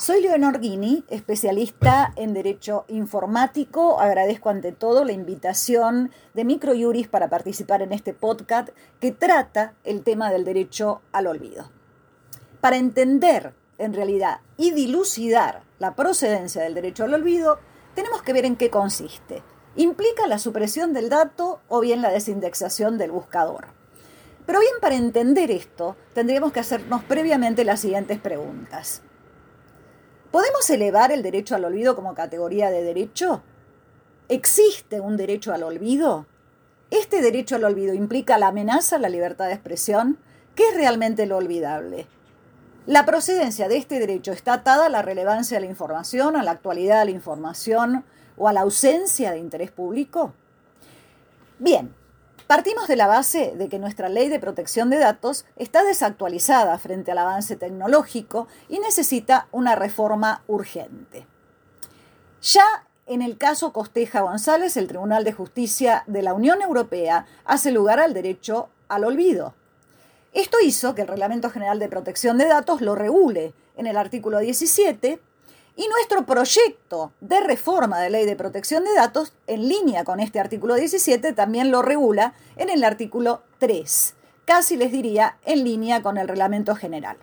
Soy Leonor Guini, especialista en Derecho Informático. Agradezco ante todo la invitación de Microjuris para participar en este podcast que trata el tema del derecho al olvido. Para entender, en realidad, y dilucidar la procedencia del derecho al olvido, tenemos que ver en qué consiste. ¿Implica la supresión del dato o bien la desindexación del buscador? Pero bien, para entender esto, tendríamos que hacernos previamente las siguientes preguntas. ¿Podemos elevar el derecho al olvido como categoría de derecho? ¿Existe un derecho al olvido? ¿Este derecho al olvido implica la amenaza a la libertad de expresión? ¿Qué es realmente lo olvidable? ¿La procedencia de este derecho está atada a la relevancia de la información, a la actualidad de la información o a la ausencia de interés público? Bien, Partimos de la base de que nuestra ley de protección de datos está desactualizada frente al avance tecnológico y necesita una reforma urgente. Ya en el caso Costeja González, el Tribunal de Justicia de la Unión Europea hace lugar al derecho al olvido. Esto hizo que el Reglamento General de Protección de Datos lo regule en el artículo 17 y nuestro proyecto de reforma de ley de protección de datos, en línea con este artículo 17, también lo regula en el artículo 3, casi les diría en línea con el reglamento general.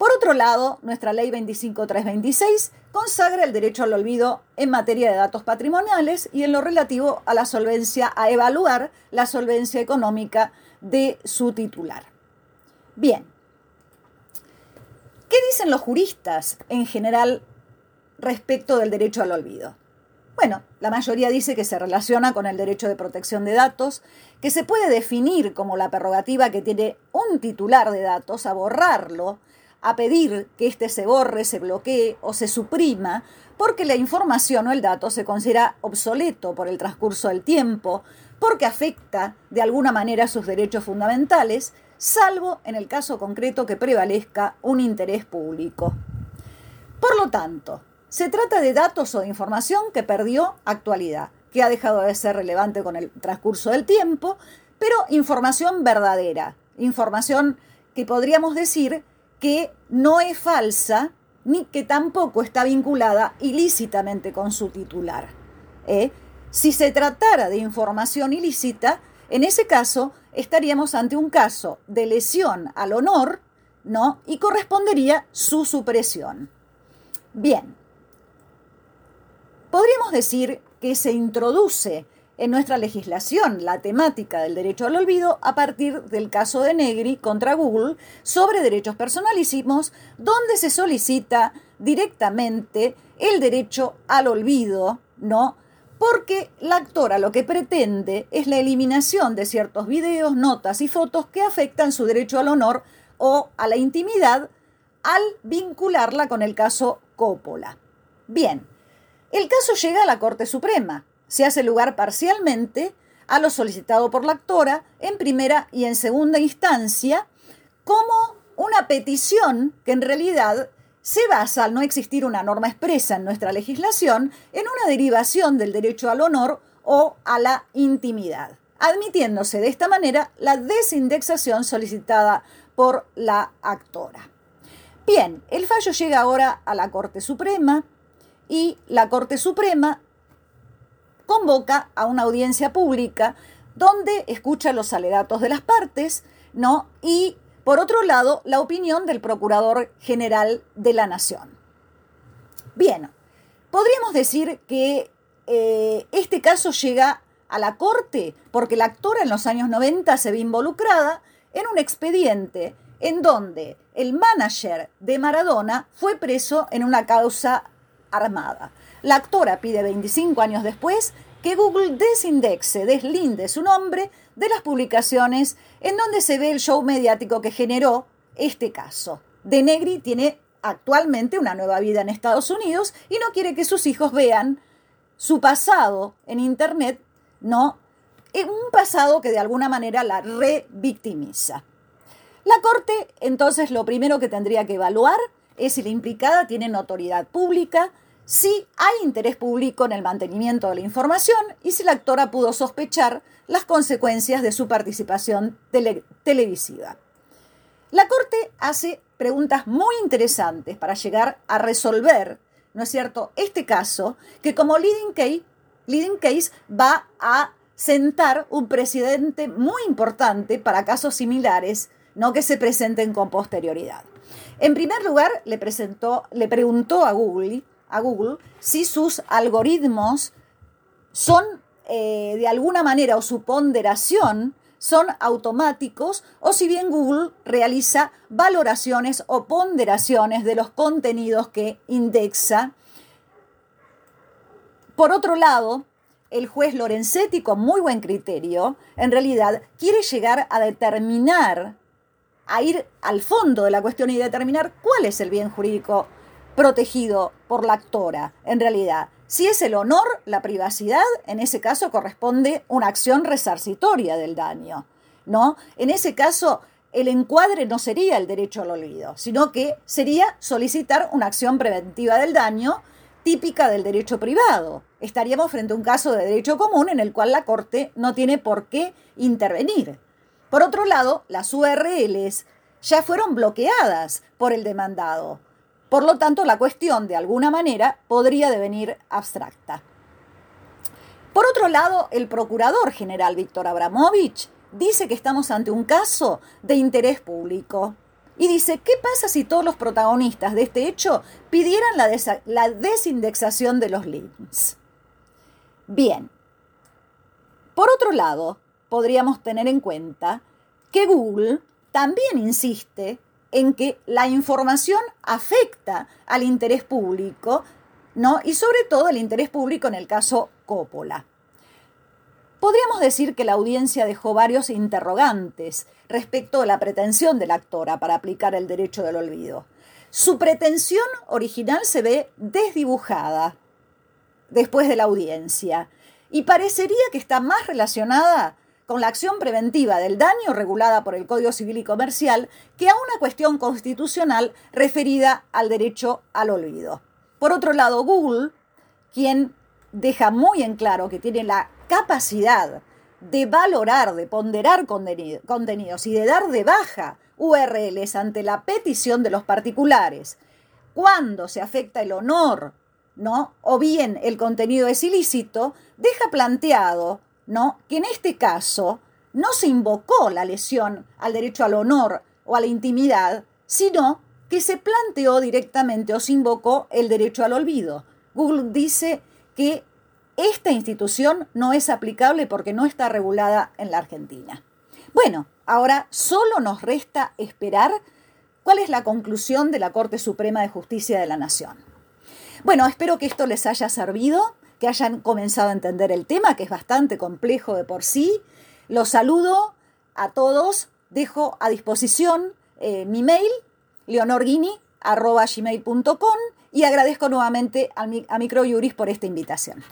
Por otro lado, nuestra ley 25326 consagra el derecho al olvido en materia de datos patrimoniales y en lo relativo a la solvencia, a evaluar la solvencia económica de su titular. Bien, ¿qué dicen los juristas en general respecto del derecho al olvido? Bueno, la mayoría dice que se relaciona con el derecho de protección de datos, que se puede definir como la prerrogativa que tiene un titular de datos a borrarlo, a pedir que éste se borre, se bloquee o se suprima, porque la información o el dato se considera obsoleto por el transcurso del tiempo, porque afecta de alguna manera sus derechos fundamentales, salvo en el caso concreto que prevalezca un interés público. Por lo tanto, se trata de datos o de información que perdió actualidad, que ha dejado de ser relevante con el transcurso del tiempo, pero información verdadera, información que podríamos decir que no es falsa ni que tampoco está vinculada ilícitamente con su titular. ¿eh? Si se tratara de información ilícita, en ese caso estaríamos ante un caso de lesión al honor, ¿no? Y correspondería su supresión. Bien, Podríamos decir que se introduce en nuestra legislación la temática del derecho al olvido a partir del caso de Negri contra Google sobre derechos personalísimos, donde se solicita directamente el derecho al olvido, ¿no? Porque la actora lo que pretende es la eliminación de ciertos videos, notas y fotos que afectan su derecho al honor o a la intimidad al vincularla con el caso Coppola. Bien, el caso llega a la Corte Suprema. Se hace lugar parcialmente a lo solicitado por la actora en primera y en segunda instancia como una petición que en realidad se basa, al no existir una norma expresa en nuestra legislación, en una derivación del derecho al honor o a la intimidad, admitiéndose de esta manera la desindexación solicitada por la actora. Bien, el fallo llega ahora a la Corte Suprema, y la Corte Suprema convoca a una audiencia pública donde escucha los alegatos de las partes, ¿no? Y por otro lado, la opinión del Procurador General de la Nación. Bien, podríamos decir que eh, este caso llega a la Corte porque la actora en los años 90 se ve involucrada en un expediente en donde el manager de Maradona fue preso en una causa armada. La actora pide 25 años después que Google desindexe, deslinde su nombre de las publicaciones en donde se ve el show mediático que generó este caso. De Negri tiene actualmente una nueva vida en Estados Unidos y no quiere que sus hijos vean su pasado en Internet, ¿no? Un pasado que de alguna manera la revictimiza. La Corte, entonces, lo primero que tendría que evaluar es si la implicada tiene notoriedad pública, si hay interés público en el mantenimiento de la información y si la actora pudo sospechar las consecuencias de su participación televisiva. La Corte hace preguntas muy interesantes para llegar a resolver, ¿no es cierto?, este caso, que como leading case, leading case va a sentar un precedente muy importante para casos similares, no que se presenten con posterioridad. En primer lugar, le, presentó, le preguntó a Google, a Google si sus algoritmos son eh, de alguna manera o su ponderación son automáticos o si bien Google realiza valoraciones o ponderaciones de los contenidos que indexa. Por otro lado, el juez Lorenzetti, con muy buen criterio, en realidad quiere llegar a determinar, a ir al fondo de la cuestión y determinar cuál es el bien jurídico protegido por la actora, en realidad. Si es el honor, la privacidad, en ese caso corresponde una acción resarcitoria del daño, ¿no? En ese caso, el encuadre no sería el derecho al olvido, sino que sería solicitar una acción preventiva del daño típica del derecho privado. Estaríamos frente a un caso de derecho común en el cual la Corte no tiene por qué intervenir. Por otro lado, las URLs ya fueron bloqueadas por el demandado. Por lo tanto, la cuestión, de alguna manera, podría devenir abstracta. Por otro lado, el procurador general Víctor Abramovich dice que estamos ante un caso de interés público. Y dice, ¿qué pasa si todos los protagonistas de este hecho pidieran la, la desindexación de los links? Bien. Por otro lado, podríamos tener en cuenta que Google también insiste en que la información afecta al interés público, ¿no? Y sobre todo el interés público en el caso Coppola. Podríamos decir que la audiencia dejó varios interrogantes respecto a la pretensión de la actora para aplicar el derecho del olvido. Su pretensión original se ve desdibujada después de la audiencia y parecería que está más relacionada con la acción preventiva del daño regulada por el Código Civil y Comercial que a una cuestión constitucional referida al derecho al olvido. Por otro lado, Google, quien deja muy en claro que tiene la capacidad de valorar, de ponderar contenidos y de dar de baja URLs ante la petición de los particulares, cuando se afecta el honor, ¿no? O bien el contenido es ilícito, deja planteado ¿no? Que en este caso no se invocó la lesión al derecho al honor o a la intimidad, sino que se planteó directamente o se invocó el derecho al olvido. Google dice que esta institución no es aplicable porque no está regulada en la Argentina. Bueno, ahora solo nos resta esperar cuál es la conclusión de la Corte Suprema de Justicia de la Nación. Bueno, espero que esto les haya servido que hayan comenzado a entender el tema, que es bastante complejo de por sí. Los saludo a todos, dejo a disposición eh, mi mail, leonorguini.gmail.com y agradezco nuevamente a, a Microjuris por esta invitación.